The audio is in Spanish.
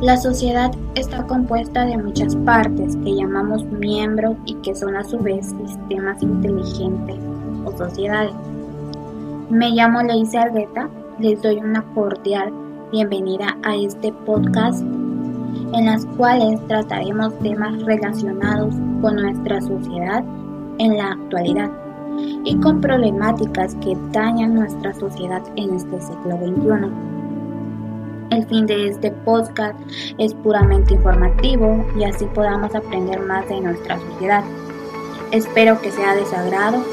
La sociedad está compuesta de muchas partes que llamamos miembros y que son a su vez sistemas inteligentes o sociedades. Me llamo Leise Argueta, les doy una cordial bienvenida a este podcast en las cuales trataremos temas relacionados con nuestra sociedad en la actualidad y con problemáticas que dañan nuestra sociedad en este siglo XXI. El fin de este podcast es puramente informativo y así podamos aprender más de nuestra sociedad. Espero que sea de su agrado